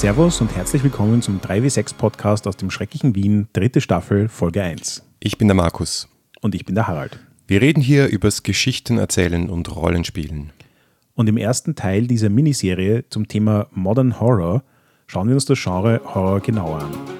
Servus und herzlich willkommen zum 3W6 Podcast aus dem schrecklichen Wien, dritte Staffel, Folge 1. Ich bin der Markus. Und ich bin der Harald. Wir reden hier übers Geschichten erzählen und Rollenspielen. Und im ersten Teil dieser Miniserie zum Thema Modern Horror schauen wir uns das Genre Horror genauer an.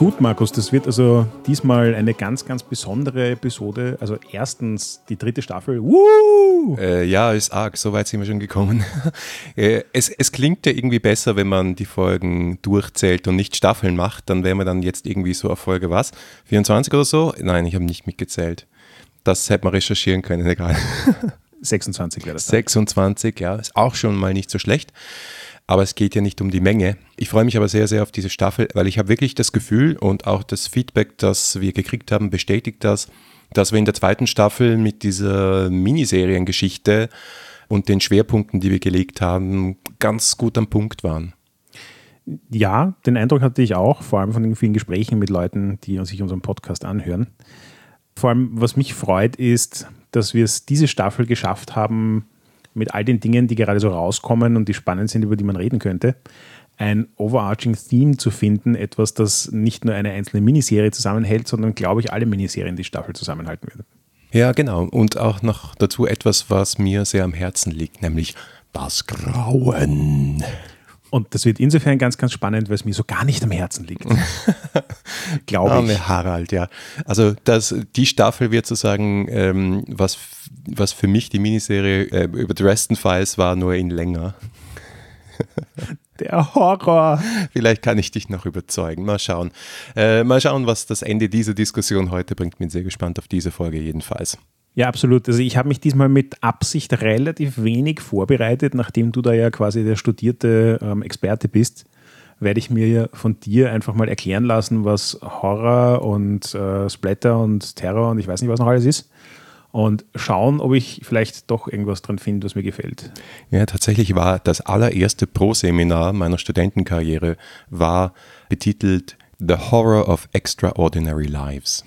Gut, Markus, das wird also diesmal eine ganz, ganz besondere Episode. Also erstens die dritte Staffel. Woo! Äh, ja, ist arg, so weit sind wir schon gekommen. äh, es, es klingt ja irgendwie besser, wenn man die Folgen durchzählt und nicht Staffeln macht. Dann wären wir dann jetzt irgendwie so auf Folge was? 24 oder so? Nein, ich habe nicht mitgezählt. Das hätte man recherchieren können, egal. 26 wäre das. Dann. 26, ja, ist auch schon mal nicht so schlecht aber es geht ja nicht um die Menge. Ich freue mich aber sehr, sehr auf diese Staffel, weil ich habe wirklich das Gefühl und auch das Feedback, das wir gekriegt haben, bestätigt das, dass wir in der zweiten Staffel mit dieser Miniseriengeschichte und den Schwerpunkten, die wir gelegt haben, ganz gut am Punkt waren. Ja, den Eindruck hatte ich auch, vor allem von den vielen Gesprächen mit Leuten, die sich unseren Podcast anhören. Vor allem, was mich freut, ist, dass wir es diese Staffel geschafft haben, mit all den Dingen, die gerade so rauskommen und die spannend sind, über die man reden könnte, ein overarching Theme zu finden, etwas, das nicht nur eine einzelne Miniserie zusammenhält, sondern, glaube ich, alle Miniserien die Staffel zusammenhalten würde. Ja, genau. Und auch noch dazu etwas, was mir sehr am Herzen liegt, nämlich das Grauen. Und das wird insofern ganz, ganz spannend, weil es mir so gar nicht am Herzen liegt. Glaube ich. Arme Harald, ja. Also das, die Staffel wird sozusagen, ähm, was, was für mich die Miniserie äh, über Dresden Files war, nur in länger. Der Horror. Vielleicht kann ich dich noch überzeugen. Mal schauen. Äh, mal schauen, was das Ende dieser Diskussion heute bringt. Bin sehr gespannt auf diese Folge jedenfalls. Ja, absolut. Also ich habe mich diesmal mit Absicht relativ wenig vorbereitet, nachdem du da ja quasi der studierte ähm, Experte bist, werde ich mir von dir einfach mal erklären lassen, was Horror und äh, Splatter und Terror und ich weiß nicht, was noch alles ist. Und schauen, ob ich vielleicht doch irgendwas dran finde, was mir gefällt. Ja, tatsächlich war das allererste Pro-Seminar meiner Studentenkarriere war betitelt The Horror of Extraordinary Lives.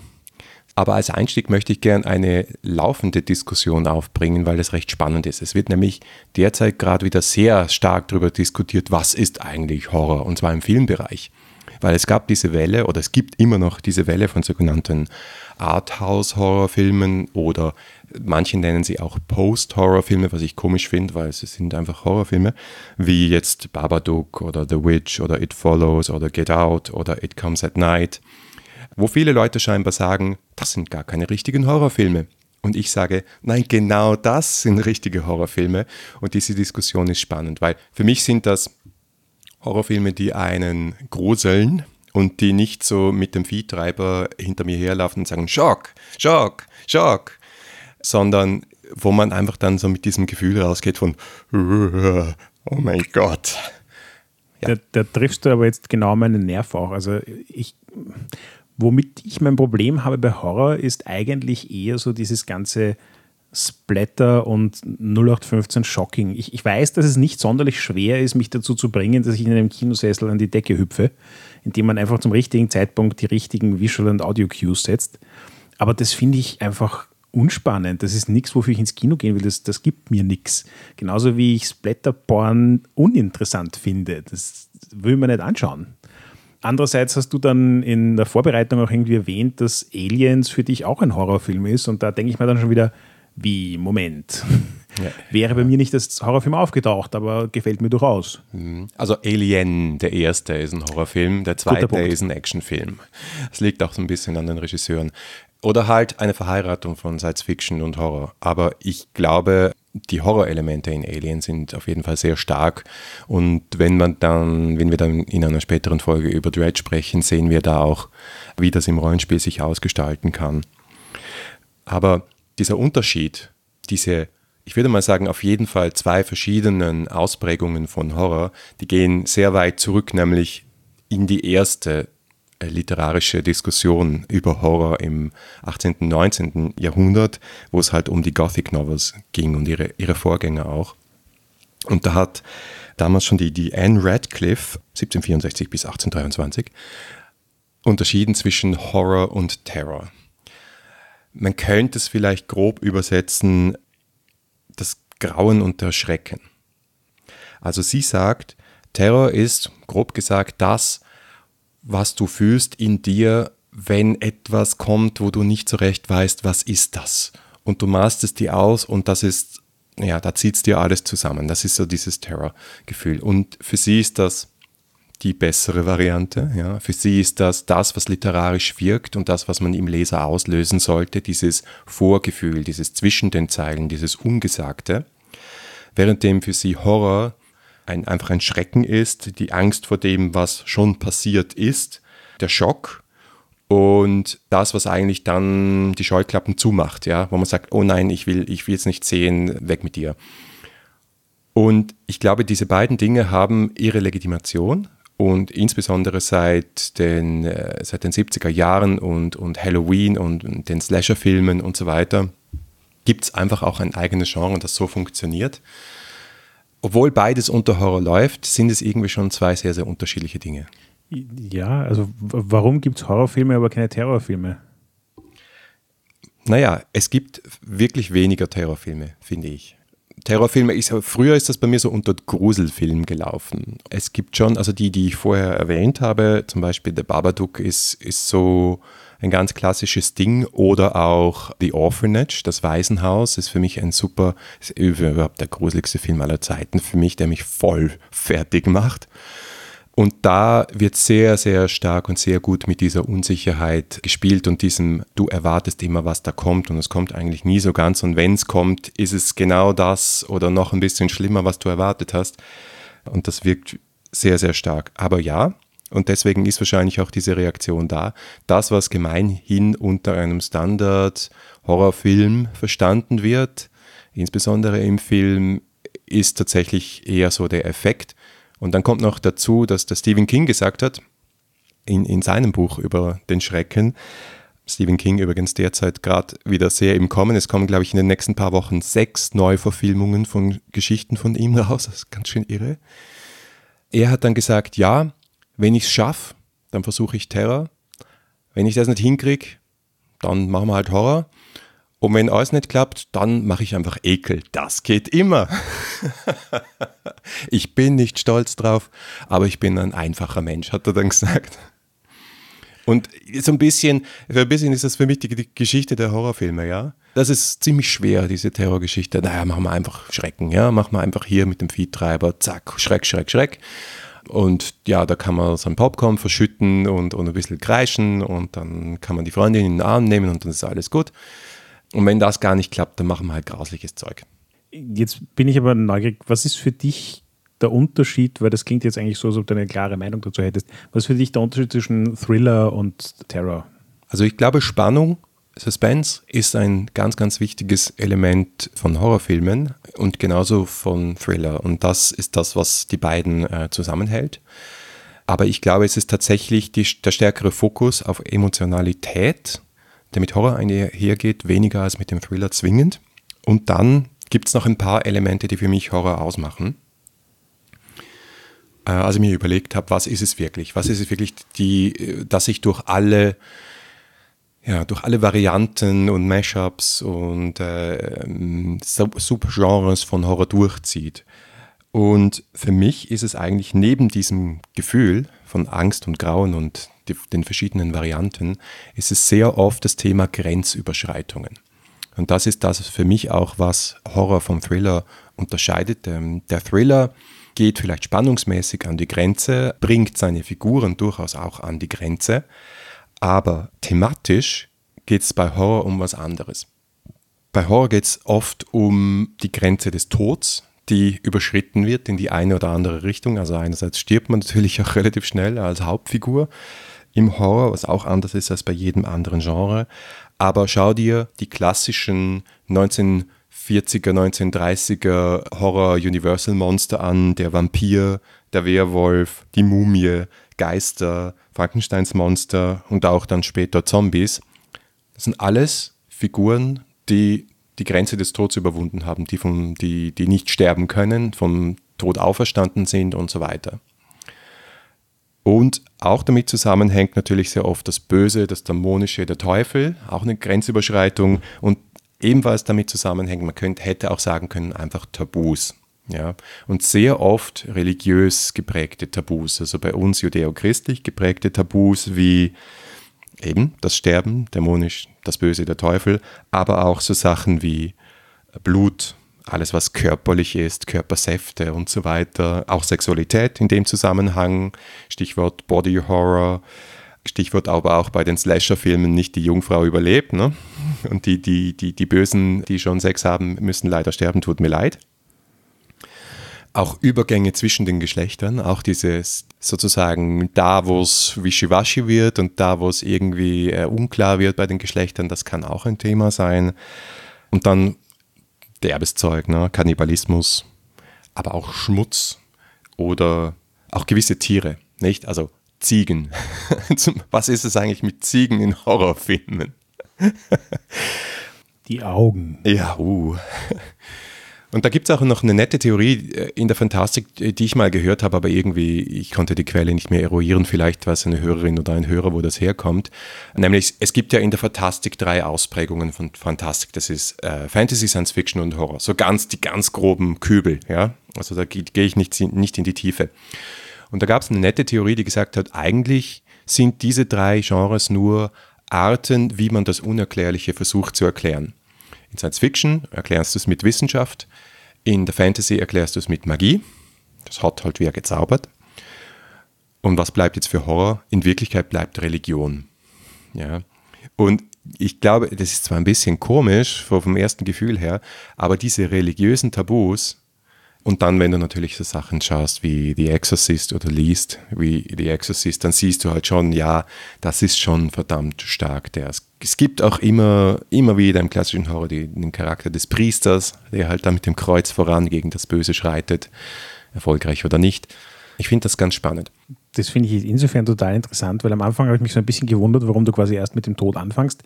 Aber als Einstieg möchte ich gern eine laufende Diskussion aufbringen, weil es recht spannend ist. Es wird nämlich derzeit gerade wieder sehr stark darüber diskutiert, was ist eigentlich Horror, und zwar im Filmbereich. Weil es gab diese Welle oder es gibt immer noch diese Welle von sogenannten Arthouse-Horrorfilmen oder manche nennen sie auch Post-Horrorfilme, was ich komisch finde, weil sie sind einfach Horrorfilme, wie jetzt Babadook oder The Witch oder It Follows oder Get Out oder It Comes at Night wo viele Leute scheinbar sagen, das sind gar keine richtigen Horrorfilme. Und ich sage, nein, genau das sind richtige Horrorfilme. Und diese Diskussion ist spannend, weil für mich sind das Horrorfilme, die einen gruseln und die nicht so mit dem Viehtreiber hinter mir herlaufen und sagen, Schock, Schock, Schock, sondern wo man einfach dann so mit diesem Gefühl rausgeht von, oh mein Gott. Ja. Da, da triffst du aber jetzt genau meinen Nerv auch. Also ich Womit ich mein Problem habe bei Horror ist eigentlich eher so dieses ganze Splatter und 0815 Shocking. Ich, ich weiß, dass es nicht sonderlich schwer ist, mich dazu zu bringen, dass ich in einem Kinosessel an die Decke hüpfe, indem man einfach zum richtigen Zeitpunkt die richtigen Visual- und Audio-Cues setzt. Aber das finde ich einfach unspannend. Das ist nichts, wofür ich ins Kino gehen will. Das, das gibt mir nichts. Genauso wie ich Splatterporn uninteressant finde. Das will man nicht anschauen. Andererseits hast du dann in der Vorbereitung auch irgendwie erwähnt, dass Aliens für dich auch ein Horrorfilm ist. Und da denke ich mir dann schon wieder, wie, Moment. Ja. Wäre bei mir nicht das Horrorfilm aufgetaucht, aber gefällt mir durchaus. Mhm. Also Alien, der erste ist ein Horrorfilm, der zweite ist ein Actionfilm. Es liegt auch so ein bisschen an den Regisseuren. Oder halt eine Verheiratung von Science Fiction und Horror. Aber ich glaube, die Horrorelemente in Alien sind auf jeden Fall sehr stark. Und wenn man dann, wenn wir dann in einer späteren Folge über Dread sprechen, sehen wir da auch, wie das im Rollenspiel sich ausgestalten kann. Aber dieser Unterschied, diese, ich würde mal sagen, auf jeden Fall zwei verschiedenen Ausprägungen von Horror, die gehen sehr weit zurück, nämlich in die erste literarische Diskussion über Horror im 18. und 19. Jahrhundert, wo es halt um die Gothic Novels ging und ihre, ihre Vorgänger auch. Und da hat damals schon die, die Anne Radcliffe, 1764 bis 1823, unterschieden zwischen Horror und Terror. Man könnte es vielleicht grob übersetzen, das Grauen und der Schrecken. Also sie sagt, Terror ist, grob gesagt, das, was du fühlst in dir, wenn etwas kommt, wo du nicht so recht weißt, was ist das? Und du machst es dir aus und das ist, ja, da zieht es dir alles zusammen. Das ist so dieses Terrorgefühl. Und für sie ist das die bessere Variante. Ja. Für sie ist das das, was literarisch wirkt und das, was man im Leser auslösen sollte, dieses Vorgefühl, dieses zwischen den Zeilen, dieses Ungesagte. Währenddem für sie Horror ein, einfach ein Schrecken ist, die Angst vor dem, was schon passiert ist, der Schock und das, was eigentlich dann die Scheuklappen zumacht, ja, wo man sagt, oh nein, ich will, ich will es nicht sehen, weg mit dir. Und ich glaube, diese beiden Dinge haben ihre Legitimation und insbesondere seit den, äh, seit den 70er Jahren und, und Halloween und den Slasher-Filmen und so weiter gibt es einfach auch ein eigenes Genre, das so funktioniert obwohl beides unter Horror läuft, sind es irgendwie schon zwei sehr, sehr unterschiedliche Dinge. Ja, also warum gibt es Horrorfilme, aber keine Terrorfilme? Naja, es gibt wirklich weniger Terrorfilme, finde ich. Terrorfilme ist, früher ist das bei mir so unter Gruselfilm gelaufen. Es gibt schon, also die, die ich vorher erwähnt habe, zum Beispiel The Babadook ist, ist so ein ganz klassisches Ding oder auch The Orphanage, das Waisenhaus, ist für mich ein super, ist überhaupt der gruseligste Film aller Zeiten für mich, der mich voll fertig macht. Und da wird sehr, sehr stark und sehr gut mit dieser Unsicherheit gespielt und diesem, du erwartest immer, was da kommt und es kommt eigentlich nie so ganz. Und wenn es kommt, ist es genau das oder noch ein bisschen schlimmer, was du erwartet hast. Und das wirkt sehr, sehr stark. Aber ja, und deswegen ist wahrscheinlich auch diese Reaktion da. Das, was gemeinhin unter einem Standard-Horrorfilm verstanden wird, insbesondere im Film, ist tatsächlich eher so der Effekt. Und dann kommt noch dazu, dass der Stephen King gesagt hat, in, in seinem Buch über den Schrecken, Stephen King übrigens derzeit gerade wieder sehr im Kommen. Es kommen, glaube ich, in den nächsten paar Wochen sechs Neuverfilmungen von Geschichten von ihm raus. Das ist ganz schön irre. Er hat dann gesagt, ja, wenn ich es schaffe, dann versuche ich Terror. Wenn ich das nicht hinkriege, dann machen wir halt Horror. Und wenn alles nicht klappt, dann mache ich einfach Ekel. Das geht immer. ich bin nicht stolz drauf, aber ich bin ein einfacher Mensch, hat er dann gesagt. Und so ein bisschen, für ein bisschen ist das für mich die, Geschichte der Horrorfilme, ja. Das ist ziemlich schwer, diese Terrorgeschichte. Naja, machen wir einfach Schrecken, ja. Machen wir einfach hier mit dem Viehtreiber, zack, Schreck, Schreck, Schreck. Und ja, da kann man sein Popcorn verschütten und, und ein bisschen kreischen und dann kann man die Freundin in den Arm nehmen und dann ist alles gut. Und wenn das gar nicht klappt, dann machen wir halt grausliches Zeug. Jetzt bin ich aber neugierig, was ist für dich der Unterschied, weil das klingt jetzt eigentlich so, als ob du eine klare Meinung dazu hättest. Was ist für dich der Unterschied zwischen Thriller und Terror? Also ich glaube, Spannung Suspense ist ein ganz, ganz wichtiges Element von Horrorfilmen und genauso von Thriller. Und das ist das, was die beiden äh, zusammenhält. Aber ich glaube, es ist tatsächlich die, der stärkere Fokus auf Emotionalität, der mit Horror einhergeht, weniger als mit dem Thriller zwingend. Und dann gibt es noch ein paar Elemente, die für mich Horror ausmachen. Äh, als ich mir überlegt habe, was ist es wirklich? Was ist es wirklich, die, äh, dass ich durch alle ja, durch alle Varianten und Mashups und äh, Subgenres von Horror durchzieht. Und für mich ist es eigentlich neben diesem Gefühl von Angst und Grauen und die, den verschiedenen Varianten, ist es sehr oft das Thema Grenzüberschreitungen. Und das ist das für mich auch, was Horror vom Thriller unterscheidet. Ähm, der Thriller geht vielleicht spannungsmäßig an die Grenze, bringt seine Figuren durchaus auch an die Grenze, aber thematisch geht es bei Horror um was anderes. Bei Horror geht es oft um die Grenze des Todes, die überschritten wird in die eine oder andere Richtung. Also einerseits stirbt man natürlich auch relativ schnell als Hauptfigur im Horror, was auch anders ist als bei jedem anderen Genre. Aber schau dir die klassischen 1940er, 1930er Horror Universal Monster an, der Vampir, der Werwolf, die Mumie, Geister, Frankensteins Monster und auch dann später Zombies. Das sind alles Figuren, die die Grenze des Todes überwunden haben, die, vom, die, die nicht sterben können, vom Tod auferstanden sind und so weiter. Und auch damit zusammenhängt natürlich sehr oft das Böse, das Dämonische, der Teufel, auch eine Grenzüberschreitung und ebenfalls damit zusammenhängt, man könnte, hätte auch sagen können, einfach Tabus. Ja, und sehr oft religiös geprägte Tabus, also bei uns judäo-christlich geprägte Tabus wie eben das Sterben, dämonisch, das Böse, der Teufel, aber auch so Sachen wie Blut, alles was körperlich ist, Körpersäfte und so weiter, auch Sexualität in dem Zusammenhang, Stichwort Body Horror, Stichwort aber auch bei den Slasher-Filmen nicht die Jungfrau überlebt, ne? Und die, die, die, die Bösen, die schon Sex haben, müssen leider sterben, tut mir leid auch Übergänge zwischen den Geschlechtern, auch dieses sozusagen da, wo es wischiwaschi wird und da, wo es irgendwie äh, unklar wird bei den Geschlechtern, das kann auch ein Thema sein. Und dann derbes Zeug, ne? Kannibalismus, aber auch Schmutz oder auch gewisse Tiere, nicht? Also Ziegen. Was ist es eigentlich mit Ziegen in Horrorfilmen? Die Augen. Ja, uh. Und da gibt es auch noch eine nette Theorie äh, in der Fantastik, äh, die ich mal gehört habe, aber irgendwie, ich konnte die Quelle nicht mehr eruieren, vielleicht war es eine Hörerin oder ein Hörer, wo das herkommt. Nämlich, es gibt ja in der Fantastik drei Ausprägungen von Fantastik. Das ist äh, Fantasy, Science Fiction und Horror. So ganz, die ganz groben Kübel, ja. Also da gehe ich nicht, nicht in die Tiefe. Und da gab es eine nette Theorie, die gesagt hat, eigentlich sind diese drei Genres nur Arten, wie man das Unerklärliche versucht zu erklären. In Science Fiction erklärst du es mit Wissenschaft, in der Fantasy erklärst du es mit Magie. Das hat halt wer gezaubert. Und was bleibt jetzt für Horror? In Wirklichkeit bleibt Religion. Ja. Und ich glaube, das ist zwar ein bisschen komisch vom ersten Gefühl her, aber diese religiösen Tabus und dann, wenn du natürlich so Sachen schaust wie The Exorcist oder liest wie The Exorcist, dann siehst du halt schon, ja, das ist schon verdammt stark. Der, es gibt auch immer, immer wieder im klassischen Horror den Charakter des Priesters, der halt dann mit dem Kreuz voran gegen das Böse schreitet, erfolgreich oder nicht. Ich finde das ganz spannend. Das finde ich insofern total interessant, weil am Anfang habe ich mich so ein bisschen gewundert, warum du quasi erst mit dem Tod anfängst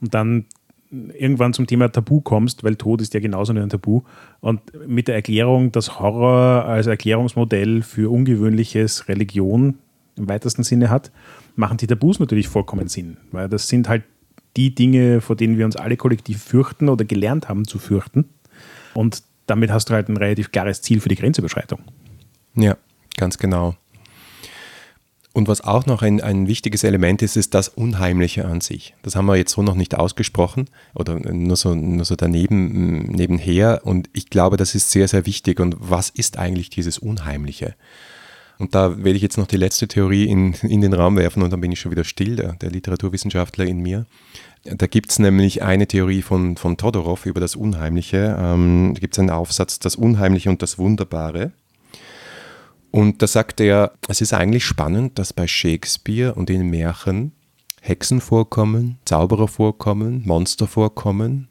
und dann irgendwann zum Thema Tabu kommst, weil Tod ist ja genauso ein Tabu. Und mit der Erklärung, dass Horror als Erklärungsmodell für ungewöhnliches Religion im weitesten Sinne hat, machen die Tabus natürlich vollkommen Sinn. Weil das sind halt die Dinge, vor denen wir uns alle kollektiv fürchten oder gelernt haben zu fürchten. Und damit hast du halt ein relativ klares Ziel für die Grenzüberschreitung. Ja, ganz genau. Und was auch noch ein, ein wichtiges Element ist, ist das Unheimliche an sich. Das haben wir jetzt so noch nicht ausgesprochen oder nur so, nur so daneben, nebenher. Und ich glaube, das ist sehr, sehr wichtig. Und was ist eigentlich dieses Unheimliche? Und da werde ich jetzt noch die letzte Theorie in, in den Raum werfen und dann bin ich schon wieder still, der, der Literaturwissenschaftler in mir. Da gibt es nämlich eine Theorie von, von Todorov über das Unheimliche. Ähm, da gibt es einen Aufsatz, das Unheimliche und das Wunderbare. Und da sagt er, es ist eigentlich spannend, dass bei Shakespeare und in Märchen Hexen vorkommen, Zauberer vorkommen, Monster vorkommen,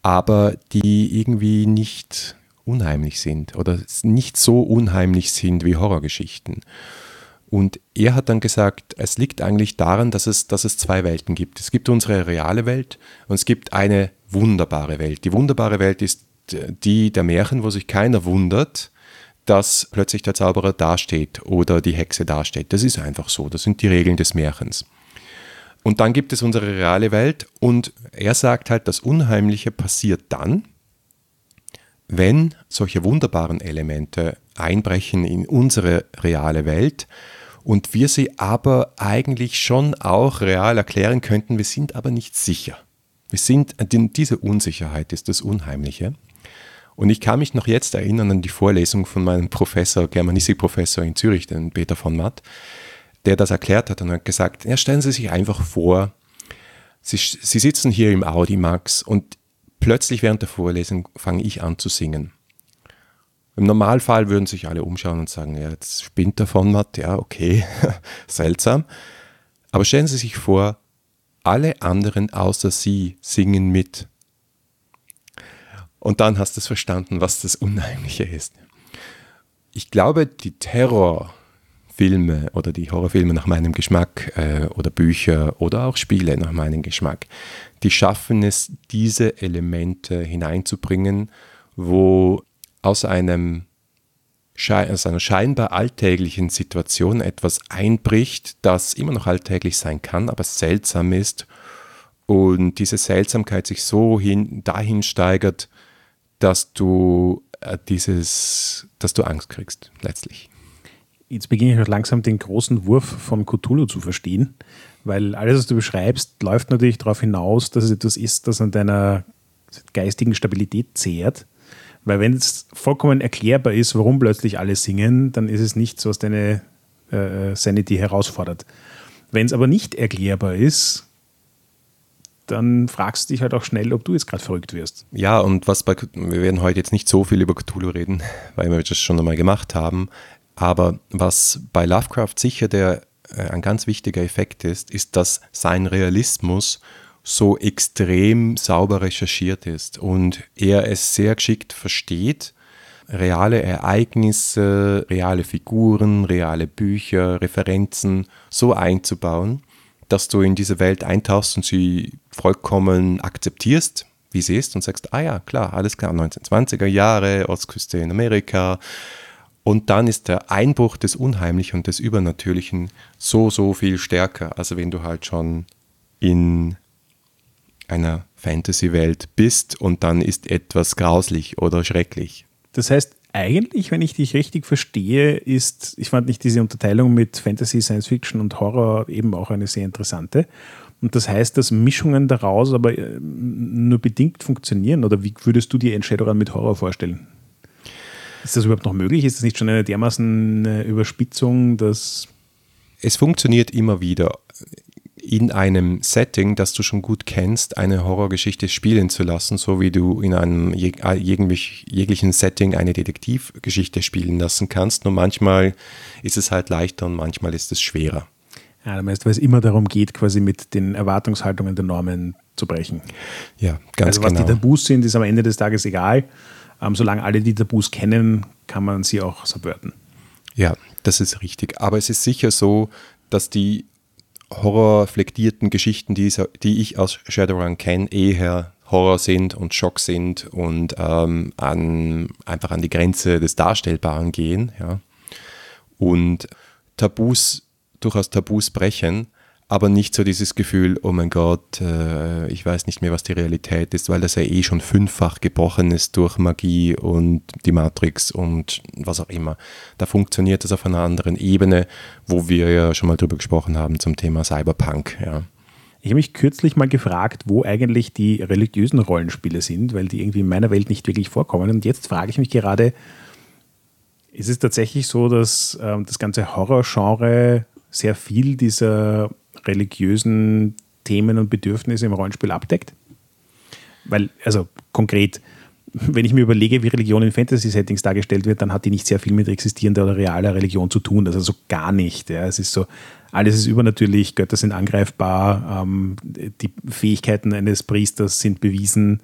aber die irgendwie nicht unheimlich sind oder nicht so unheimlich sind wie Horrorgeschichten. Und er hat dann gesagt, es liegt eigentlich daran, dass es, dass es zwei Welten gibt. Es gibt unsere reale Welt und es gibt eine wunderbare Welt. Die wunderbare Welt ist die der Märchen, wo sich keiner wundert, dass plötzlich der Zauberer dasteht oder die Hexe dasteht. Das ist einfach so. Das sind die Regeln des Märchens. Und dann gibt es unsere reale Welt und er sagt halt, das Unheimliche passiert dann, wenn solche wunderbaren Elemente einbrechen in unsere reale Welt und wir sie aber eigentlich schon auch real erklären könnten, wir sind aber nicht sicher. Wir sind, diese Unsicherheit ist das Unheimliche. Und ich kann mich noch jetzt erinnern an die Vorlesung von meinem Professor, Germanistik-Professor in Zürich, den Peter von Matt, der das erklärt hat und hat gesagt, ja, stellen Sie sich einfach vor, Sie, Sie sitzen hier im Audimax und plötzlich während der Vorlesung fange ich an zu singen. Im Normalfall würden sich alle umschauen und sagen, ja, jetzt spinnt der von Matt, ja, okay, seltsam. Aber stellen Sie sich vor, alle anderen außer Sie singen mit. Und dann hast du es verstanden, was das Unheimliche ist. Ich glaube, die Terrorfilme oder die Horrorfilme nach meinem Geschmack äh, oder Bücher oder auch Spiele nach meinem Geschmack, die schaffen es, diese Elemente hineinzubringen, wo aus einem aus einer scheinbar alltäglichen Situation etwas einbricht, das immer noch alltäglich sein kann, aber seltsam ist und diese Seltsamkeit sich so hin, dahin steigert, dass du äh, dieses, dass du Angst kriegst, letztlich. Jetzt beginne ich auch langsam den großen Wurf von Cthulhu zu verstehen, weil alles, was du beschreibst, läuft natürlich darauf hinaus, dass es etwas ist, das an deiner geistigen Stabilität zehrt. Weil wenn es vollkommen erklärbar ist, warum plötzlich alle singen, dann ist es nichts, was deine äh, Sanity herausfordert. Wenn es aber nicht erklärbar ist, dann fragst du dich halt auch schnell, ob du jetzt gerade verrückt wirst. Ja, und was bei, wir werden heute jetzt nicht so viel über Cthulhu reden, weil wir das schon einmal gemacht haben. Aber was bei Lovecraft sicher der, äh, ein ganz wichtiger Effekt ist, ist, dass sein Realismus so extrem sauber recherchiert ist und er es sehr geschickt versteht, reale Ereignisse, reale Figuren, reale Bücher, Referenzen so einzubauen, dass du in diese Welt eintauchst und sie vollkommen akzeptierst, wie sie ist und sagst, ah ja, klar, alles klar, 1920er Jahre, Ostküste in Amerika. Und dann ist der Einbruch des Unheimlichen und des Übernatürlichen so, so viel stärker, also wenn du halt schon in einer Fantasy-Welt bist und dann ist etwas grauslich oder schrecklich. Das heißt, eigentlich, wenn ich dich richtig verstehe, ist, ich fand nicht diese Unterteilung mit Fantasy, Science Fiction und Horror eben auch eine sehr interessante. Und das heißt, dass Mischungen daraus aber äh, nur bedingt funktionieren. Oder wie würdest du dir Shadowrun mit Horror vorstellen? Ist das überhaupt noch möglich? Ist das nicht schon eine dermaßen äh, Überspitzung, dass. Es funktioniert immer wieder in einem Setting, das du schon gut kennst, eine Horrorgeschichte spielen zu lassen, so wie du in einem jeg äh, jeglichen Setting eine Detektivgeschichte spielen lassen kannst. Nur manchmal ist es halt leichter und manchmal ist es schwerer. Ja, du meinst, weil es immer darum geht, quasi mit den Erwartungshaltungen der Normen zu brechen. Ja, ganz also, genau. Was die Tabus sind, ist am Ende des Tages egal. Ähm, solange alle die Tabus kennen, kann man sie auch subverten. Ja, das ist richtig. Aber es ist sicher so, dass die horrorflektierten Geschichten, die, die ich aus Shadowrun kenne, eher Horror sind und Schock sind und ähm, an, einfach an die Grenze des Darstellbaren gehen. Ja. Und Tabus, durchaus Tabus brechen, aber nicht so dieses Gefühl, oh mein Gott, äh, ich weiß nicht mehr, was die Realität ist, weil das ja eh schon fünffach gebrochen ist durch Magie und die Matrix und was auch immer. Da funktioniert das auf einer anderen Ebene, wo wir ja schon mal drüber gesprochen haben zum Thema Cyberpunk. Ja. Ich habe mich kürzlich mal gefragt, wo eigentlich die religiösen Rollenspiele sind, weil die irgendwie in meiner Welt nicht wirklich vorkommen. Und jetzt frage ich mich gerade, ist es tatsächlich so, dass ähm, das ganze Horrorgenre sehr viel dieser religiösen Themen und Bedürfnisse im Rollenspiel abdeckt? Weil, also konkret, wenn ich mir überlege, wie Religion in Fantasy-Settings dargestellt wird, dann hat die nicht sehr viel mit existierender oder realer Religion zu tun. Also so gar nicht. Ja. Es ist so, alles ist übernatürlich, Götter sind angreifbar, ähm, die Fähigkeiten eines Priesters sind bewiesen.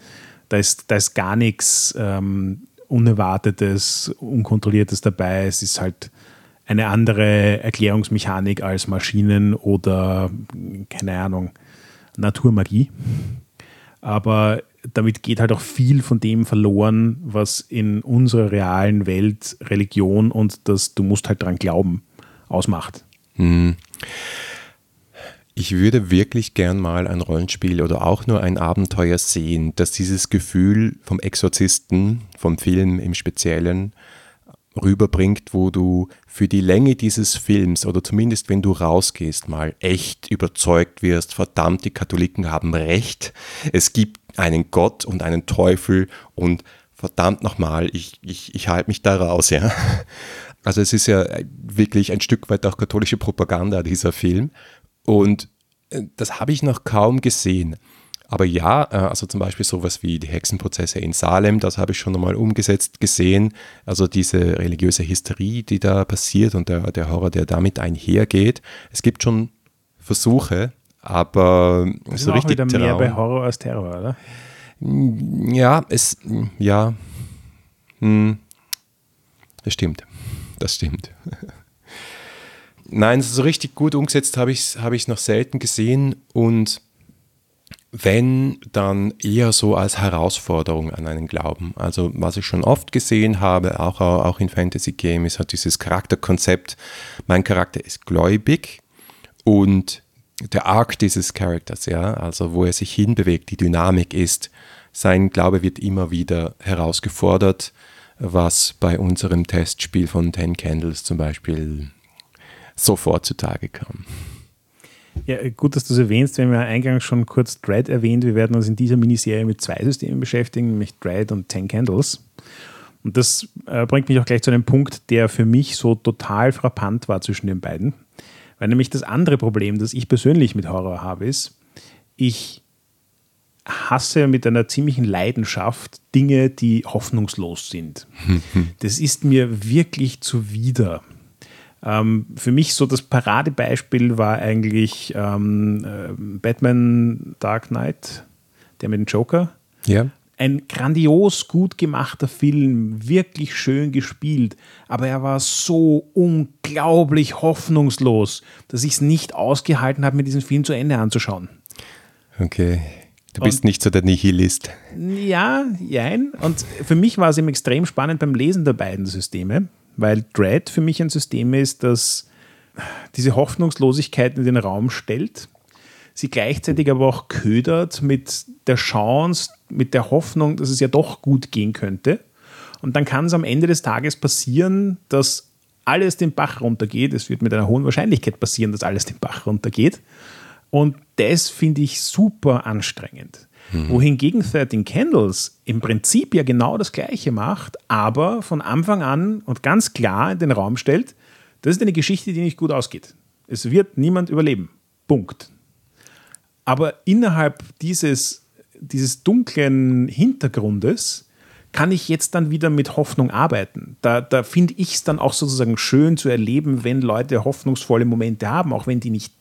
Da ist, da ist gar nichts ähm, Unerwartetes, Unkontrolliertes dabei. Es ist halt eine andere Erklärungsmechanik als Maschinen oder, keine Ahnung, Naturmagie. Aber damit geht halt auch viel von dem verloren, was in unserer realen Welt Religion und das Du musst halt dran glauben ausmacht. Hm. Ich würde wirklich gern mal ein Rollenspiel oder auch nur ein Abenteuer sehen, das dieses Gefühl vom Exorzisten, vom Film im Speziellen, rüberbringt, wo du für die Länge dieses Films oder zumindest wenn du rausgehst, mal echt überzeugt wirst, verdammt, die Katholiken haben recht, es gibt einen Gott und einen Teufel und verdammt nochmal, ich, ich, ich halte mich da raus, ja. Also es ist ja wirklich ein Stück weit auch katholische Propaganda, dieser Film. Und äh, das habe ich noch kaum gesehen. Aber ja, äh, also zum Beispiel sowas wie die Hexenprozesse in Salem, das habe ich schon einmal umgesetzt gesehen. Also diese religiöse Hysterie, die da passiert und der, der Horror, der damit einhergeht. Es gibt schon Versuche, aber das so richtig wieder Traum. mehr bei Horror als Terror, oder? Ja, es, ja, hm, das stimmt, das stimmt. Nein, so richtig gut umgesetzt habe ich es hab noch selten gesehen und wenn, dann eher so als Herausforderung an einen Glauben. Also was ich schon oft gesehen habe, auch, auch in Fantasy Games, hat dieses Charakterkonzept, mein Charakter ist gläubig und der Arc dieses Charakters, ja, also wo er sich hinbewegt, die Dynamik ist, sein Glaube wird immer wieder herausgefordert, was bei unserem Testspiel von Ten Candles zum Beispiel sofort zutage kam. Ja, gut, dass du es erwähnst. Wir haben ja eingangs schon kurz Dread erwähnt. Wir werden uns in dieser Miniserie mit zwei Systemen beschäftigen, nämlich Dread und Ten Candles. Und das äh, bringt mich auch gleich zu einem Punkt, der für mich so total frappant war zwischen den beiden. Weil nämlich das andere Problem, das ich persönlich mit Horror habe, ist, ich hasse mit einer ziemlichen Leidenschaft Dinge, die hoffnungslos sind. das ist mir wirklich zuwider. Ähm, für mich so das Paradebeispiel war eigentlich ähm, äh, Batman Dark Knight, der mit dem Joker. Ja. Ein grandios gut gemachter Film, wirklich schön gespielt, aber er war so unglaublich hoffnungslos, dass ich es nicht ausgehalten habe, mir diesen Film zu Ende anzuschauen. Okay. Du bist und, nicht so der Nihilist. Ja, jein. Und für mich war es eben extrem spannend beim Lesen der beiden Systeme, weil Dread für mich ein System ist, das diese Hoffnungslosigkeit in den Raum stellt, sie gleichzeitig aber auch ködert mit der Chance, mit der Hoffnung, dass es ja doch gut gehen könnte. Und dann kann es am Ende des Tages passieren, dass alles den Bach runtergeht. Es wird mit einer hohen Wahrscheinlichkeit passieren, dass alles den Bach runtergeht. Und das finde ich super anstrengend. Mhm. Wohingegen 13 Candles im Prinzip ja genau das Gleiche macht, aber von Anfang an und ganz klar in den Raum stellt, das ist eine Geschichte, die nicht gut ausgeht. Es wird niemand überleben. Punkt. Aber innerhalb dieses, dieses dunklen Hintergrundes kann ich jetzt dann wieder mit Hoffnung arbeiten. Da, da finde ich es dann auch sozusagen schön zu erleben, wenn Leute hoffnungsvolle Momente haben, auch wenn die nicht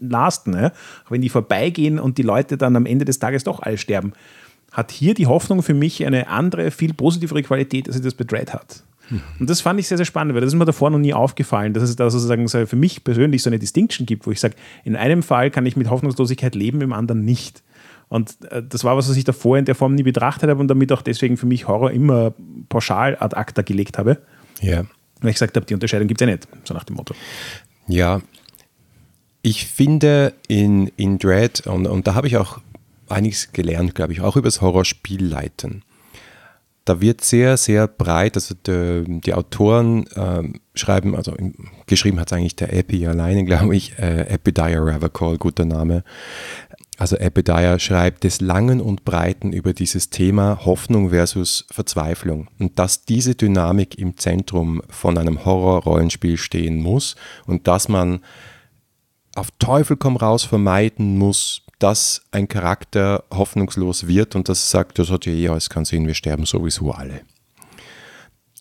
lasten. Ne? Wenn die vorbeigehen und die Leute dann am Ende des Tages doch alle sterben, hat hier die Hoffnung für mich eine andere, viel positivere Qualität, als sie das bei Dread hat. Mhm. Und das fand ich sehr, sehr spannend, weil das ist mir davor noch nie aufgefallen, dass es da sozusagen für mich persönlich so eine Distinction gibt, wo ich sage, in einem Fall kann ich mit Hoffnungslosigkeit leben, im anderen nicht. Und äh, das war was, was ich davor in der Form nie betrachtet habe und damit auch deswegen für mich Horror immer pauschal ad acta gelegt habe. Ja. Weil ich gesagt habe, die Unterscheidung gibt es ja nicht, so nach dem Motto. Ja, ich finde in, in Dread, und, und da habe ich auch einiges gelernt, glaube ich, auch über das Horrorspielleiten. Da wird sehr, sehr breit, also die, die Autoren äh, schreiben, also geschrieben hat es eigentlich der Epi alleine, glaube ich, äh, Epidiah Ravacol, guter Name. Also Epidiah schreibt des Langen und Breiten über dieses Thema Hoffnung versus Verzweiflung und dass diese Dynamik im Zentrum von einem Horror-Rollenspiel stehen muss und dass man auf Teufel komm raus vermeiden muss, dass ein Charakter hoffnungslos wird und das sagt, das hat ja eh alles keinen Sinn, wir sterben sowieso alle.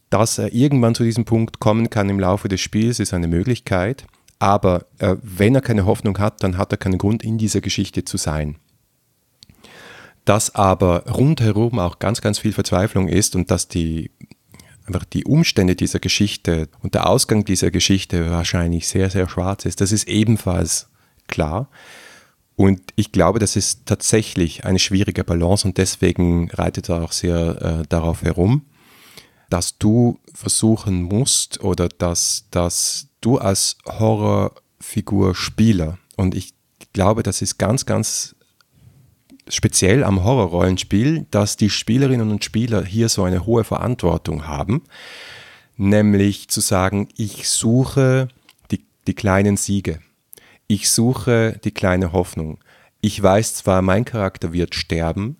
Dass er irgendwann zu diesem Punkt kommen kann im Laufe des Spiels, ist eine Möglichkeit, aber äh, wenn er keine Hoffnung hat, dann hat er keinen Grund, in dieser Geschichte zu sein. Dass aber rundherum auch ganz, ganz viel Verzweiflung ist und dass die einfach die Umstände dieser Geschichte und der Ausgang dieser Geschichte wahrscheinlich sehr, sehr schwarz ist. Das ist ebenfalls klar. Und ich glaube, das ist tatsächlich eine schwierige Balance und deswegen reitet er auch sehr äh, darauf herum, dass du versuchen musst oder dass, dass du als Horrorfigur Spieler und ich glaube, das ist ganz, ganz speziell am Horrorrollenspiel, dass die Spielerinnen und Spieler hier so eine hohe Verantwortung haben, nämlich zu sagen, ich suche die, die kleinen Siege, ich suche die kleine Hoffnung. Ich weiß zwar, mein Charakter wird sterben,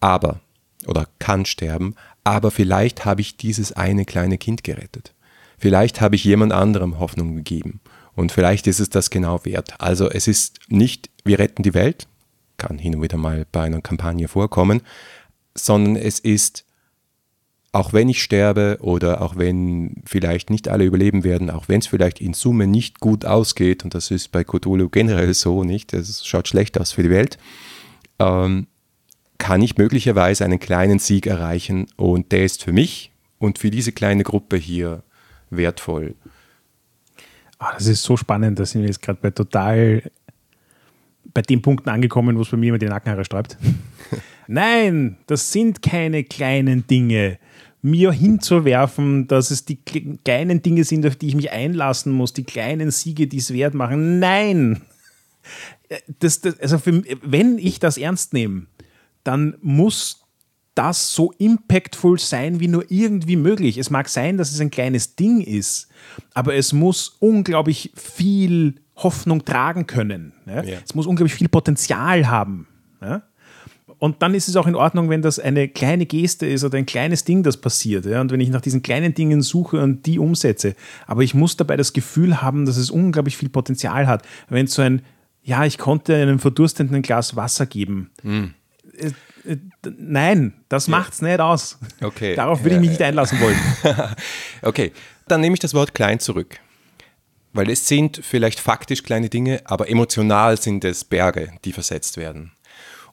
aber, oder kann sterben, aber vielleicht habe ich dieses eine kleine Kind gerettet. Vielleicht habe ich jemand anderem Hoffnung gegeben. Und vielleicht ist es das genau wert. Also es ist nicht, wir retten die Welt, kann hin und wieder mal bei einer Kampagne vorkommen, sondern es ist, auch wenn ich sterbe oder auch wenn vielleicht nicht alle überleben werden, auch wenn es vielleicht in Summe nicht gut ausgeht, und das ist bei Cthulhu generell so nicht, es schaut schlecht aus für die Welt, ähm, kann ich möglicherweise einen kleinen Sieg erreichen und der ist für mich und für diese kleine Gruppe hier wertvoll. Oh, das ist so spannend, da sind wir jetzt gerade bei total bei den Punkten angekommen, wo es bei mir immer die Nackenhaare sträubt. Nein, das sind keine kleinen Dinge. Mir hinzuwerfen, dass es die kleinen Dinge sind, auf die ich mich einlassen muss, die kleinen Siege, die es wert machen. Nein! Das, das, also für, wenn ich das ernst nehme, dann muss das so impactful sein wie nur irgendwie möglich. Es mag sein, dass es ein kleines Ding ist, aber es muss unglaublich viel Hoffnung tragen können. Ja? Ja. Es muss unglaublich viel Potenzial haben. Ja? Und dann ist es auch in Ordnung, wenn das eine kleine Geste ist oder ein kleines Ding, das passiert. Ja? Und wenn ich nach diesen kleinen Dingen suche und die umsetze. Aber ich muss dabei das Gefühl haben, dass es unglaublich viel Potenzial hat. Wenn so ein, ja, ich konnte einem Verdurstenden ein Glas Wasser geben. Mhm. Nein, das ja. macht's nicht aus. Okay. Darauf würde ich mich nicht einlassen wollen. okay, dann nehme ich das Wort klein zurück. Weil es sind vielleicht faktisch kleine Dinge, aber emotional sind es Berge, die versetzt werden.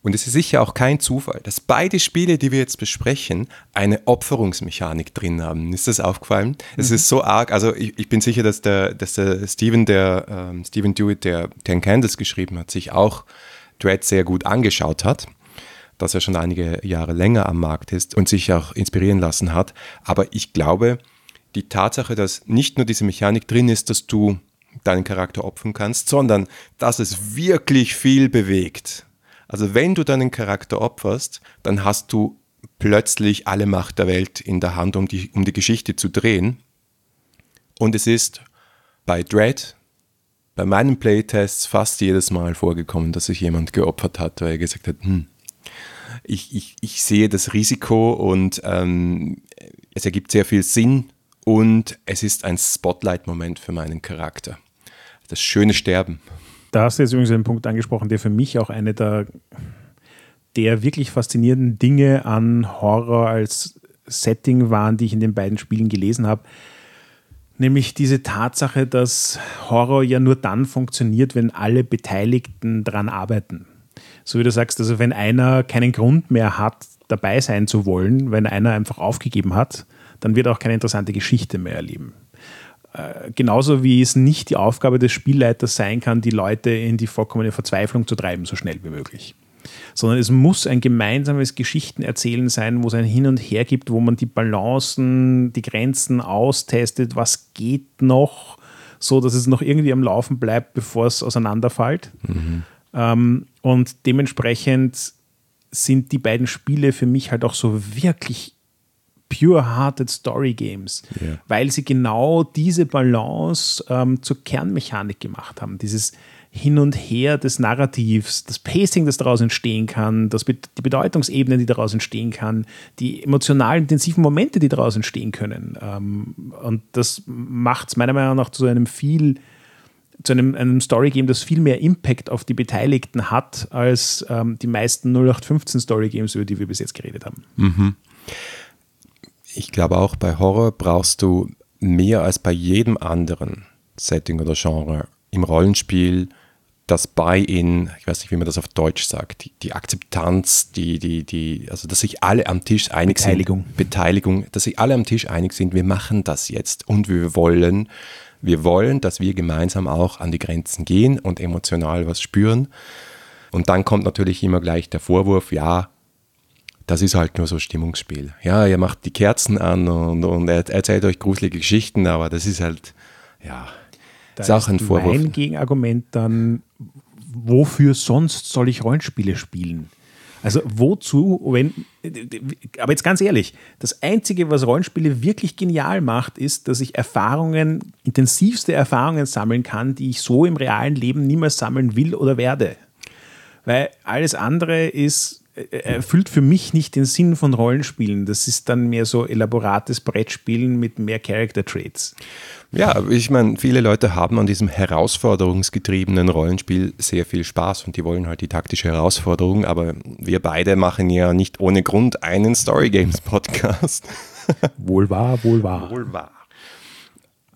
Und es ist sicher auch kein Zufall, dass beide Spiele, die wir jetzt besprechen, eine Opferungsmechanik drin haben. Ist das aufgefallen? Mhm. Es ist so arg, also ich, ich, bin sicher, dass der, dass der Steven, der ähm, Steven Dewitt, der Ten Candles geschrieben hat, sich auch Dread sehr gut angeschaut hat dass er schon einige Jahre länger am Markt ist und sich auch inspirieren lassen hat. Aber ich glaube, die Tatsache, dass nicht nur diese Mechanik drin ist, dass du deinen Charakter opfern kannst, sondern dass es wirklich viel bewegt. Also wenn du deinen Charakter opferst, dann hast du plötzlich alle Macht der Welt in der Hand, um die, um die Geschichte zu drehen. Und es ist bei Dread, bei meinen Playtests fast jedes Mal vorgekommen, dass sich jemand geopfert hat, weil er gesagt hat, hm, ich, ich, ich sehe das Risiko und ähm, es ergibt sehr viel Sinn und es ist ein Spotlight-Moment für meinen Charakter. Das schöne Sterben. Da hast du jetzt übrigens einen Punkt angesprochen, der für mich auch eine der, der wirklich faszinierenden Dinge an Horror als Setting waren, die ich in den beiden Spielen gelesen habe. Nämlich diese Tatsache, dass Horror ja nur dann funktioniert, wenn alle Beteiligten daran arbeiten so wie du sagst, also wenn einer keinen Grund mehr hat, dabei sein zu wollen, wenn einer einfach aufgegeben hat, dann wird er auch keine interessante Geschichte mehr erleben. Äh, genauso wie es nicht die Aufgabe des Spielleiters sein kann, die Leute in die vollkommene Verzweiflung zu treiben, so schnell wie möglich. Sondern es muss ein gemeinsames Geschichtenerzählen sein, wo es ein Hin und Her gibt, wo man die Balancen, die Grenzen austestet, was geht noch, so dass es noch irgendwie am Laufen bleibt, bevor es auseinanderfällt. Mhm. Ähm, und dementsprechend sind die beiden Spiele für mich halt auch so wirklich pure-hearted Story Games, yeah. weil sie genau diese Balance ähm, zur Kernmechanik gemacht haben. Dieses Hin und Her des Narrativs, das Pacing, das daraus entstehen kann, das, die Bedeutungsebene, die daraus entstehen kann, die emotional intensiven Momente, die daraus entstehen können. Ähm, und das macht es meiner Meinung nach zu einem viel zu einem, einem Story-Game, das viel mehr Impact auf die Beteiligten hat, als ähm, die meisten 0815 Story-Games, über die wir bis jetzt geredet haben. Mhm. Ich glaube auch, bei Horror brauchst du mehr als bei jedem anderen Setting oder Genre im Rollenspiel das Buy-in, ich weiß nicht, wie man das auf Deutsch sagt, die, die, Akzeptanz, die, die, die, also dass sich alle am Tisch einig Beteiligung. sind. Beteiligung. dass sich alle am Tisch einig sind, wir machen das jetzt und wir wollen wir wollen, dass wir gemeinsam auch an die Grenzen gehen und emotional was spüren. Und dann kommt natürlich immer gleich der Vorwurf, ja, das ist halt nur so Stimmungsspiel. Ja, ihr macht die Kerzen an und, und er erzählt euch gruselige Geschichten, aber das ist halt, ja, da ist auch ein Vorwurf. Mein Gegenargument dann, wofür sonst soll ich Rollenspiele spielen? Also wozu, wenn, aber jetzt ganz ehrlich, das Einzige, was Rollenspiele wirklich genial macht, ist, dass ich Erfahrungen, intensivste Erfahrungen sammeln kann, die ich so im realen Leben niemals sammeln will oder werde. Weil alles andere ist, erfüllt für mich nicht den Sinn von Rollenspielen. Das ist dann mehr so elaborates Brettspielen mit mehr Character Traits. Ja, ich meine, viele Leute haben an diesem herausforderungsgetriebenen Rollenspiel sehr viel Spaß und die wollen halt die taktische Herausforderung, aber wir beide machen ja nicht ohne Grund einen Story Games Podcast. wohl wahr, wohl wahr. Wohl wahr.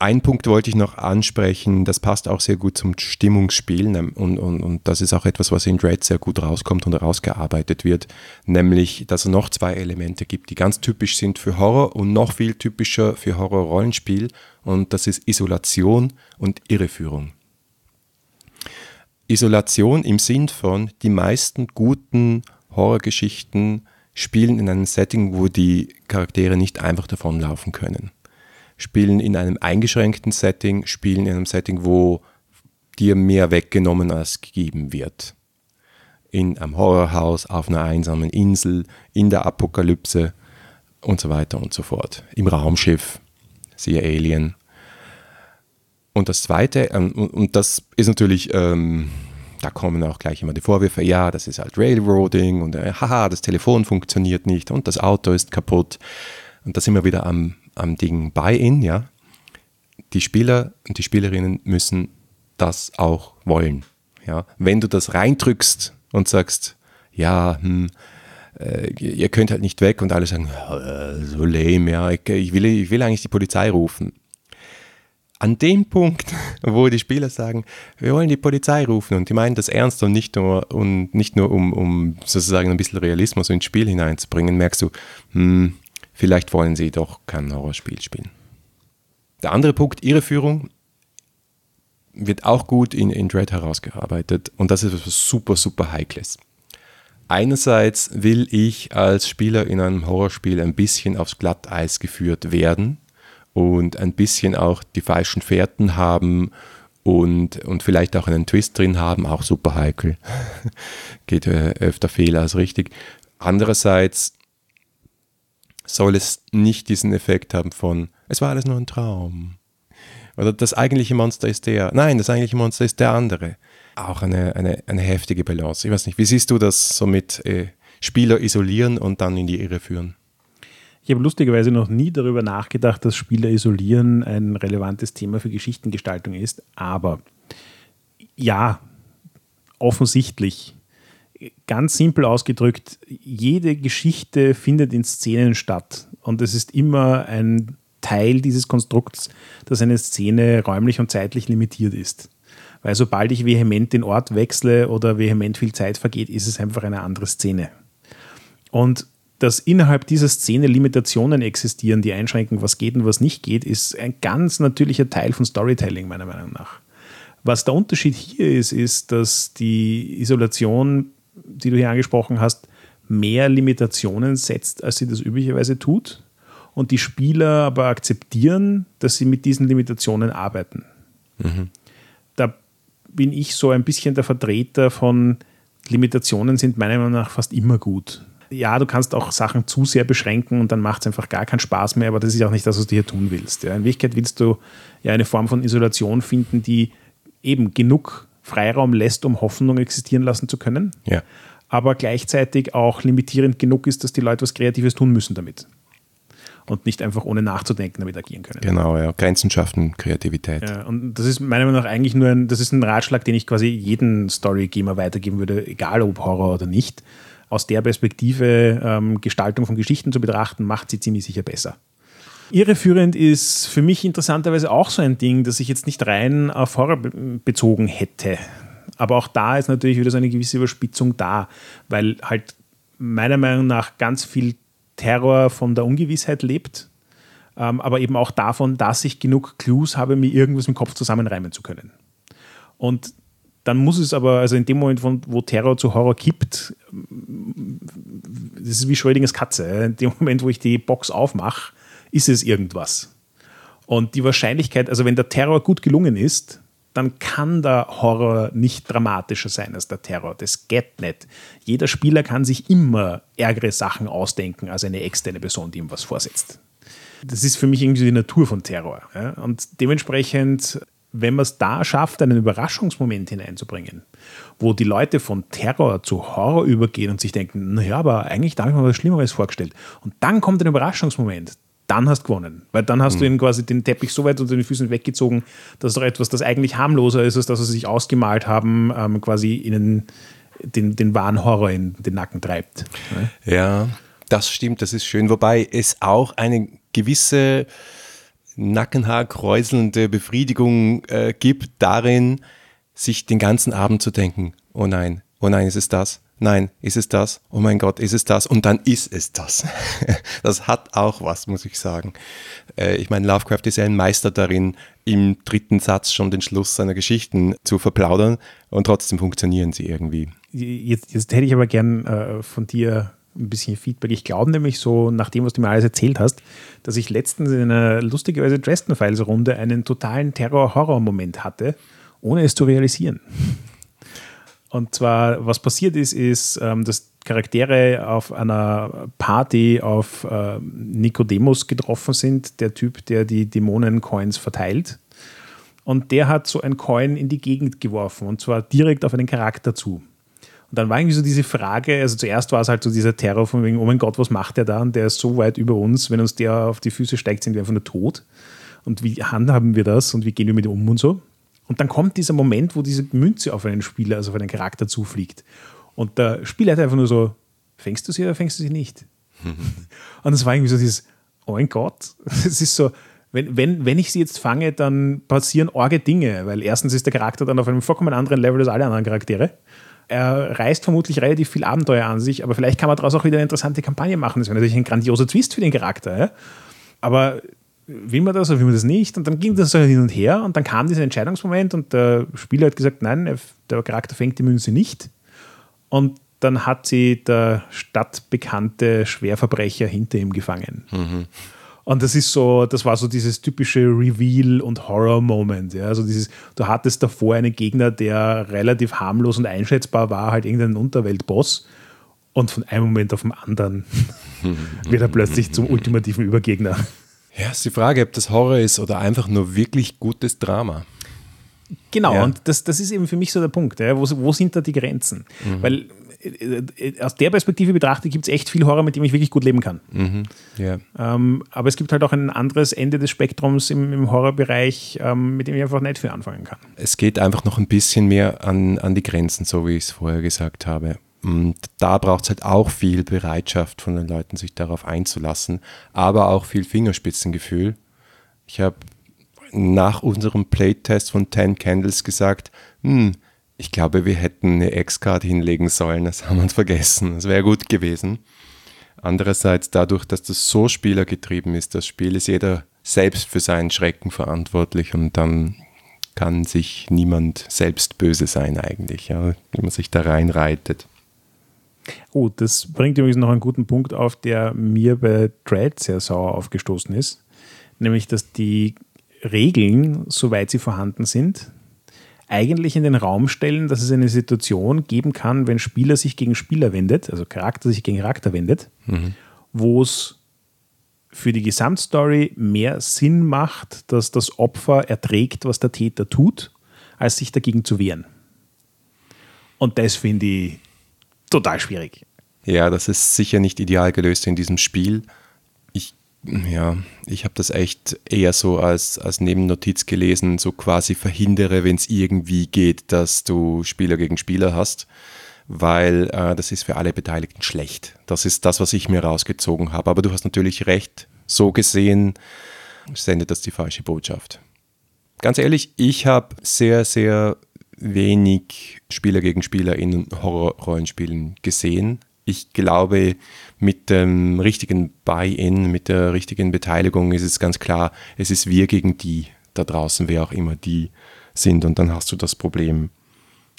Ein Punkt wollte ich noch ansprechen, das passt auch sehr gut zum Stimmungsspiel ne, und, und, und das ist auch etwas, was in Dread sehr gut rauskommt und rausgearbeitet wird, nämlich, dass es noch zwei Elemente gibt, die ganz typisch sind für Horror und noch viel typischer für Horror-Rollenspiel und das ist Isolation und Irreführung. Isolation im Sinn von, die meisten guten Horrorgeschichten spielen in einem Setting, wo die Charaktere nicht einfach davonlaufen können. Spielen in einem eingeschränkten Setting, spielen in einem Setting, wo dir mehr weggenommen als gegeben wird. In einem Horrorhaus, auf einer einsamen Insel, in der Apokalypse und so weiter und so fort. Im Raumschiff, siehe Alien. Und das Zweite, ähm, und das ist natürlich, ähm, da kommen auch gleich immer die Vorwürfe, ja, das ist halt Railroading und äh, haha, das Telefon funktioniert nicht und das Auto ist kaputt. Und da sind wir wieder am, am Ding Buy-in, ja. Die Spieler und die Spielerinnen müssen das auch wollen. Ja. Wenn du das reindrückst und sagst, ja, hm, äh, ihr könnt halt nicht weg und alle sagen, so lame, ja, ich, ich, will, ich will eigentlich die Polizei rufen an dem Punkt, wo die Spieler sagen, wir wollen die Polizei rufen und die meinen das ernst und nicht nur, und nicht nur um, um sozusagen ein bisschen Realismus ins Spiel hineinzubringen, merkst du, hm, vielleicht wollen sie doch kein Horrorspiel spielen. Der andere Punkt, ihre Führung, wird auch gut in, in Dread herausgearbeitet und das ist etwas super, super Heikles. Einerseits will ich als Spieler in einem Horrorspiel ein bisschen aufs Glatteis geführt werden und ein bisschen auch die falschen Fährten haben und, und vielleicht auch einen Twist drin haben, auch super heikel. Geht äh, öfter fehler als richtig. Andererseits soll es nicht diesen Effekt haben von, es war alles nur ein Traum. Oder das eigentliche Monster ist der, nein, das eigentliche Monster ist der andere. Auch eine, eine, eine heftige Balance. Ich weiß nicht, wie siehst du das so mit äh, Spieler isolieren und dann in die Irre führen? Ich habe lustigerweise noch nie darüber nachgedacht, dass Spieler isolieren ein relevantes Thema für Geschichtengestaltung ist, aber ja, offensichtlich. Ganz simpel ausgedrückt, jede Geschichte findet in Szenen statt und es ist immer ein Teil dieses Konstrukts, dass eine Szene räumlich und zeitlich limitiert ist. Weil sobald ich vehement den Ort wechsle oder vehement viel Zeit vergeht, ist es einfach eine andere Szene. Und dass innerhalb dieser Szene Limitationen existieren, die einschränken, was geht und was nicht geht, ist ein ganz natürlicher Teil von Storytelling, meiner Meinung nach. Was der Unterschied hier ist, ist, dass die Isolation, die du hier angesprochen hast, mehr Limitationen setzt, als sie das üblicherweise tut. Und die Spieler aber akzeptieren, dass sie mit diesen Limitationen arbeiten. Mhm. Da bin ich so ein bisschen der Vertreter von Limitationen sind meiner Meinung nach fast immer gut ja, du kannst auch Sachen zu sehr beschränken und dann macht es einfach gar keinen Spaß mehr, aber das ist auch nicht das, was du hier tun willst. Ja. In Wirklichkeit willst du ja eine Form von Isolation finden, die eben genug Freiraum lässt, um Hoffnung existieren lassen zu können, ja. aber gleichzeitig auch limitierend genug ist, dass die Leute was Kreatives tun müssen damit. Und nicht einfach ohne nachzudenken damit agieren können. Genau, ja. Grenzen schaffen, Kreativität. Ja, und das ist meiner Meinung nach eigentlich nur ein, das ist ein Ratschlag, den ich quasi jeden Story-Gamer weitergeben würde, egal ob Horror oder nicht aus der Perspektive ähm, Gestaltung von Geschichten zu betrachten, macht sie ziemlich sicher besser. Irreführend ist für mich interessanterweise auch so ein Ding, das ich jetzt nicht rein auf Horror bezogen hätte. Aber auch da ist natürlich wieder so eine gewisse Überspitzung da, weil halt meiner Meinung nach ganz viel Terror von der Ungewissheit lebt, ähm, aber eben auch davon, dass ich genug Clues habe, mir irgendwas im Kopf zusammenreimen zu können. Und dann muss es aber, also in dem Moment, wo Terror zu Horror kippt, das ist wie Schrödingers Katze. In dem Moment, wo ich die Box aufmache, ist es irgendwas. Und die Wahrscheinlichkeit, also wenn der Terror gut gelungen ist, dann kann der Horror nicht dramatischer sein als der Terror. Das geht nicht. Jeder Spieler kann sich immer ärgere Sachen ausdenken als eine externe Person, die ihm was vorsetzt. Das ist für mich irgendwie die Natur von Terror. Und dementsprechend wenn man es da schafft, einen Überraschungsmoment hineinzubringen, wo die Leute von Terror zu Horror übergehen und sich denken, naja, aber eigentlich habe ich mir was Schlimmeres vorgestellt. Und dann kommt ein Überraschungsmoment, dann hast du gewonnen. Weil dann hast mhm. du ihnen quasi den Teppich so weit unter den Füßen weggezogen, dass doch etwas, das eigentlich harmloser ist, als das, was sie sich ausgemalt haben, ähm, quasi ihnen den, den wahren Horror in den Nacken treibt. Ja, das stimmt, das ist schön. Wobei es auch eine gewisse nackenhaarkräuselnde Befriedigung äh, gibt darin, sich den ganzen Abend zu denken, oh nein, oh nein, ist es das? Nein, ist es das? Oh mein Gott, ist es das? Und dann ist es das. das hat auch was, muss ich sagen. Äh, ich meine, Lovecraft ist ja ein Meister darin, im dritten Satz schon den Schluss seiner Geschichten zu verplaudern und trotzdem funktionieren sie irgendwie. Jetzt, jetzt hätte ich aber gern äh, von dir ein bisschen Feedback. Ich glaube nämlich so, nach dem, was du mir alles erzählt hast, dass ich letztens in einer lustigerweise Dresden Files Runde einen totalen Terror-Horror-Moment hatte, ohne es zu realisieren. Und zwar, was passiert ist, ist, ähm, dass Charaktere auf einer Party auf äh, Nikodemus getroffen sind, der Typ, der die Dämonen-Coins verteilt. Und der hat so ein Coin in die Gegend geworfen und zwar direkt auf einen Charakter zu. Und dann war irgendwie so diese Frage, also zuerst war es halt so dieser Terror von wegen, oh mein Gott, was macht der da? Und der ist so weit über uns, wenn uns der auf die Füße steigt, sind wir einfach nur tot. Und wie handhaben wir das und wie gehen wir mit ihm um und so? Und dann kommt dieser Moment, wo diese Münze auf einen Spieler, also auf einen Charakter zufliegt. Und der Spieler hat einfach nur so, fängst du sie oder fängst du sie nicht? und das war irgendwie so dieses, oh mein Gott, es ist so, wenn, wenn, wenn ich sie jetzt fange, dann passieren orge Dinge, weil erstens ist der Charakter dann auf einem vollkommen anderen Level als alle anderen Charaktere. Er reißt vermutlich relativ viel Abenteuer an sich, aber vielleicht kann man daraus auch wieder eine interessante Kampagne machen. Das wäre natürlich ein grandioser Twist für den Charakter. Ja? Aber will man das oder will man das nicht? Und dann ging das so hin und her und dann kam dieser Entscheidungsmoment und der Spieler hat gesagt, nein, der Charakter fängt die Münze nicht. Und dann hat sie der stadtbekannte Schwerverbrecher hinter ihm gefangen. Mhm. Und das ist so, das war so dieses typische Reveal- und Horror-Moment. Ja? Also dieses, du hattest davor einen Gegner, der relativ harmlos und einschätzbar war, halt irgendein Unterweltboss. Und von einem Moment auf den anderen wird er plötzlich zum ultimativen Übergegner. Ja, ist die Frage, ob das Horror ist oder einfach nur wirklich gutes Drama. Genau, ja. und das, das ist eben für mich so der Punkt. Ja, wo, wo sind da die Grenzen? Mhm. Weil äh, äh, aus der Perspektive betrachtet gibt es echt viel Horror, mit dem ich wirklich gut leben kann. Mhm. Yeah. Ähm, aber es gibt halt auch ein anderes Ende des Spektrums im, im Horrorbereich, ähm, mit dem ich einfach nicht viel anfangen kann. Es geht einfach noch ein bisschen mehr an, an die Grenzen, so wie ich es vorher gesagt habe. Und da braucht es halt auch viel Bereitschaft von den Leuten, sich darauf einzulassen, aber auch viel Fingerspitzengefühl. Ich habe nach unserem Playtest von 10 Candles gesagt, hm, ich glaube, wir hätten eine X-Card hinlegen sollen, das haben wir vergessen, das wäre gut gewesen. Andererseits dadurch, dass das so spielergetrieben ist, das Spiel ist jeder selbst für seinen Schrecken verantwortlich und dann kann sich niemand selbst böse sein eigentlich, ja, wenn man sich da reinreitet. Oh, das bringt übrigens noch einen guten Punkt auf, der mir bei Dread sehr sauer aufgestoßen ist. Nämlich, dass die Regeln, soweit sie vorhanden sind, eigentlich in den Raum stellen, dass es eine Situation geben kann, wenn Spieler sich gegen Spieler wendet, also Charakter sich gegen Charakter wendet, mhm. wo es für die Gesamtstory mehr Sinn macht, dass das Opfer erträgt, was der Täter tut, als sich dagegen zu wehren. Und das finde ich total schwierig. Ja, das ist sicher nicht ideal gelöst in diesem Spiel. Ich, ja, ich habe das echt eher so als, als Nebennotiz gelesen, so quasi verhindere, wenn es irgendwie geht, dass du Spieler gegen Spieler hast, weil äh, das ist für alle Beteiligten schlecht. Das ist das, was ich mir rausgezogen habe. Aber du hast natürlich recht, so gesehen sendet das die falsche Botschaft. Ganz ehrlich, ich habe sehr, sehr wenig Spieler gegen Spieler in Horror-Rollenspielen gesehen. Ich glaube, mit dem richtigen Buy-in, mit der richtigen Beteiligung ist es ganz klar, es ist wir gegen die da draußen, wer auch immer die sind. Und dann hast du das Problem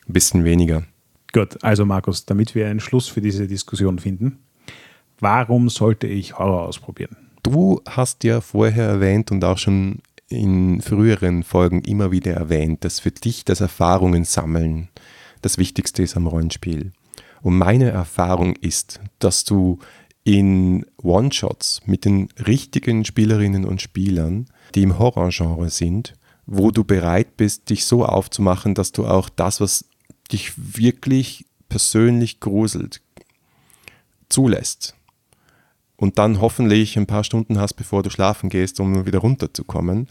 ein bisschen weniger. Gut, also Markus, damit wir einen Schluss für diese Diskussion finden, warum sollte ich Horror ausprobieren? Du hast ja vorher erwähnt und auch schon in früheren Folgen immer wieder erwähnt, dass für dich das Erfahrungen sammeln das Wichtigste ist am Rollenspiel. Und meine Erfahrung ist, dass du in One-Shots mit den richtigen Spielerinnen und Spielern, die im Horrorgenre sind, wo du bereit bist, dich so aufzumachen, dass du auch das, was dich wirklich persönlich gruselt, zulässt und dann hoffentlich ein paar Stunden hast, bevor du schlafen gehst, um wieder runterzukommen,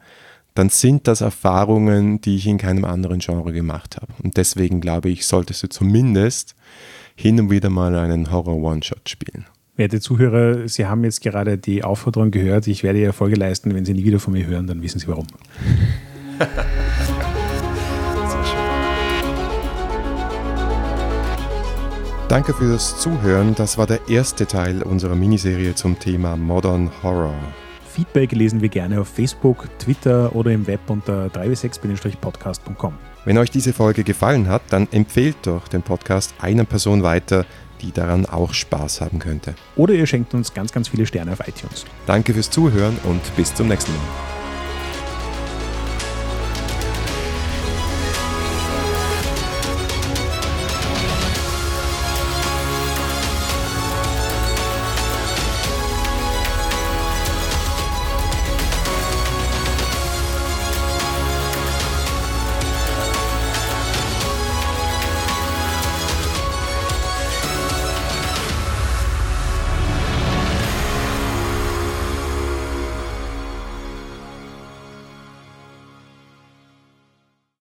dann sind das Erfahrungen, die ich in keinem anderen Genre gemacht habe. Und deswegen glaube ich, solltest du zumindest hin und wieder mal einen Horror-One-Shot spielen. Werte Zuhörer, Sie haben jetzt gerade die Aufforderung gehört, ich werde ihr Folge leisten, wenn Sie nie wieder von mir hören, dann wissen Sie warum. Danke fürs Zuhören. Das war der erste Teil unserer Miniserie zum Thema Modern Horror. Feedback lesen wir gerne auf Facebook, Twitter oder im Web unter 3w6-podcast.com. Wenn euch diese Folge gefallen hat, dann empfehlt doch den Podcast einer Person weiter, die daran auch Spaß haben könnte. Oder ihr schenkt uns ganz, ganz viele Sterne auf iTunes. Danke fürs Zuhören und bis zum nächsten Mal.